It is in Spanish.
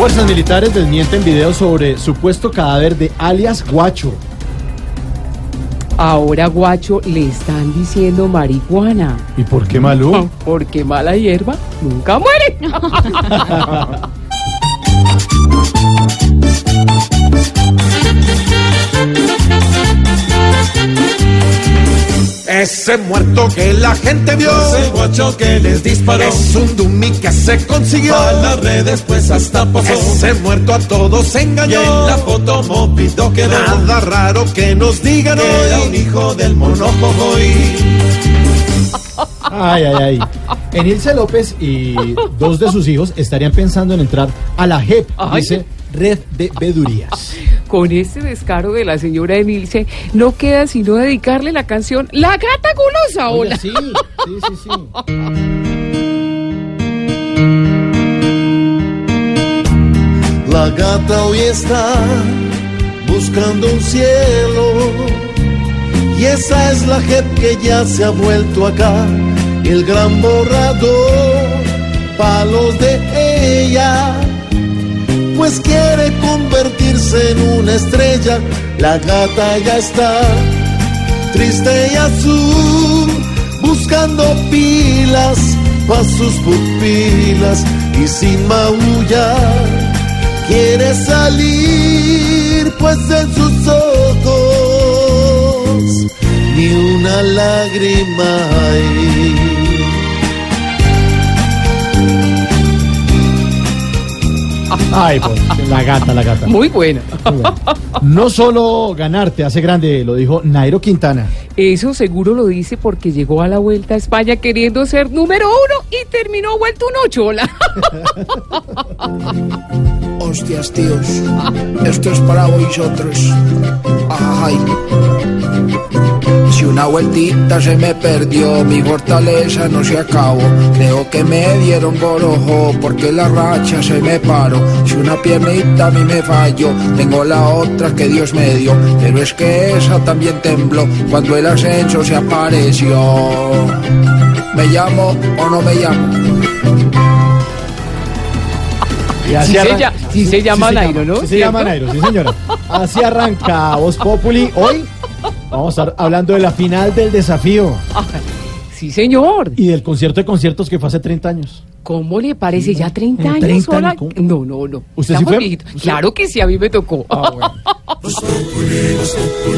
Fuerzas militares desmienten videos sobre supuesto cadáver de alias Guacho. Ahora guacho le están diciendo marihuana. ¿Y por qué Malú? Porque mala hierba nunca muere. Ese muerto que la gente vio, ese guacho que les disparó, es un dummy que se consiguió. A las redes pues hasta posó. Ese muerto a todos engañó. Y en la foto Mopido quedó. Nada raro que nos digan que hoy. era un hijo del monopoly. Ay, ay, ay. Enilce López y dos de sus hijos estarían pensando en entrar a la JEP, Ay. dice Red de Vedurías. Con este descaro de la señora Emilce, no queda sino dedicarle la canción La gata gulosa. Hola. sí, sí, sí, sí. La gata hoy está buscando un cielo y esa es la jep que ya se ha vuelto acá, el gran borrador, palos de ella, pues quiere convertirse en una estrella, la gata ya está triste y azul, buscando pilas para sus pupilas y sin maullar. Quiere salir, pues en sus ojos ni una lágrima hay. Ay, pues, la gata, la gata. Muy buena. No solo ganar te hace grande, lo dijo Nairo Quintana. Eso seguro lo dice porque llegó a la vuelta a España queriendo ser número uno y terminó vuelto un ocho. Hola. Hostias, tíos. Esto es para vosotros. Ay. Una vueltita se me perdió, mi fortaleza no se acabó. Creo que me dieron por ojo porque la racha se me paró. Si una piernita a mí me falló, tengo la otra que Dios me dio. Pero es que esa también tembló cuando el ascenso se apareció. ¿Me llamo o no me llamo? Y así Sí se sí llama Nairo, ¿no? Sí se llama. Nairo, sí señora. Así arranca Voz Populi. Hoy vamos a estar hablando de la final del desafío Sí, señor. y del concierto de conciertos que fue hace 30 años. ¿Cómo le parece? ¿Ya 30 ¿En años? 30 hola? años? ¿Cómo? No, no, no. ¿Usted Está sí fue? Claro que sí, a mí me tocó. Ah, bueno.